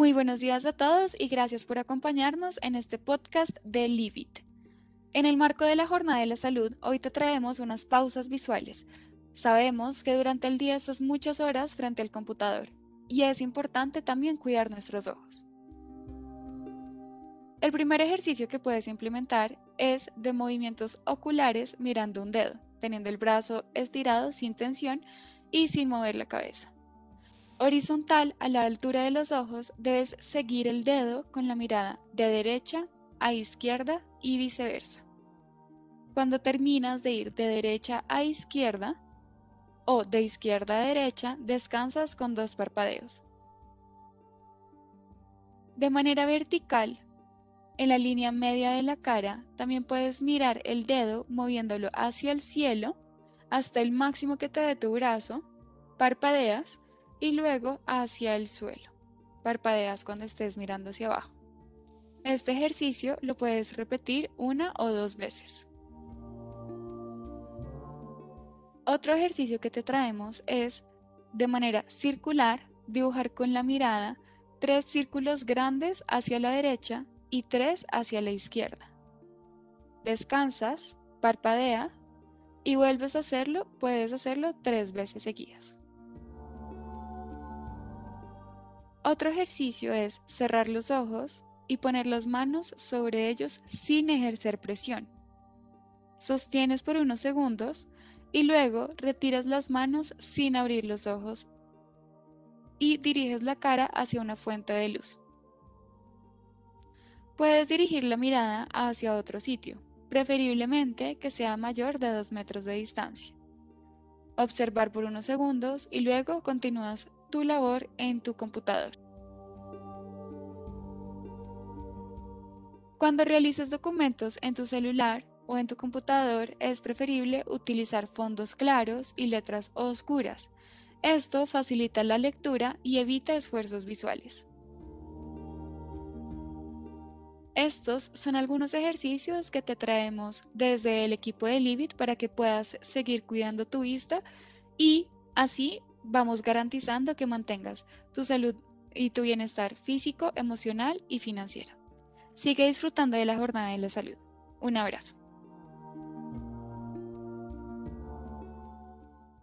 Muy buenos días a todos y gracias por acompañarnos en este podcast de Live En el marco de la Jornada de la Salud, hoy te traemos unas pausas visuales. Sabemos que durante el día estás muchas horas frente al computador y es importante también cuidar nuestros ojos. El primer ejercicio que puedes implementar es de movimientos oculares mirando un dedo, teniendo el brazo estirado sin tensión y sin mover la cabeza. Horizontal a la altura de los ojos debes seguir el dedo con la mirada de derecha a izquierda y viceversa. Cuando terminas de ir de derecha a izquierda o de izquierda a derecha, descansas con dos parpadeos. De manera vertical, en la línea media de la cara, también puedes mirar el dedo moviéndolo hacia el cielo hasta el máximo que te dé tu brazo, parpadeas y luego hacia el suelo. Parpadeas cuando estés mirando hacia abajo. Este ejercicio lo puedes repetir una o dos veces. Otro ejercicio que te traemos es, de manera circular, dibujar con la mirada tres círculos grandes hacia la derecha y tres hacia la izquierda. Descansas, parpadea y vuelves a hacerlo, puedes hacerlo tres veces seguidas. Otro ejercicio es cerrar los ojos y poner las manos sobre ellos sin ejercer presión. Sostienes por unos segundos y luego retiras las manos sin abrir los ojos y diriges la cara hacia una fuente de luz. Puedes dirigir la mirada hacia otro sitio, preferiblemente que sea mayor de 2 metros de distancia. Observar por unos segundos y luego continúas tu labor en tu computador. Cuando realices documentos en tu celular o en tu computador es preferible utilizar fondos claros y letras oscuras. Esto facilita la lectura y evita esfuerzos visuales. Estos son algunos ejercicios que te traemos desde el equipo de Livit para que puedas seguir cuidando tu vista y así vamos garantizando que mantengas tu salud y tu bienestar físico, emocional y financiero. Sigue disfrutando de la jornada de la salud. Un abrazo.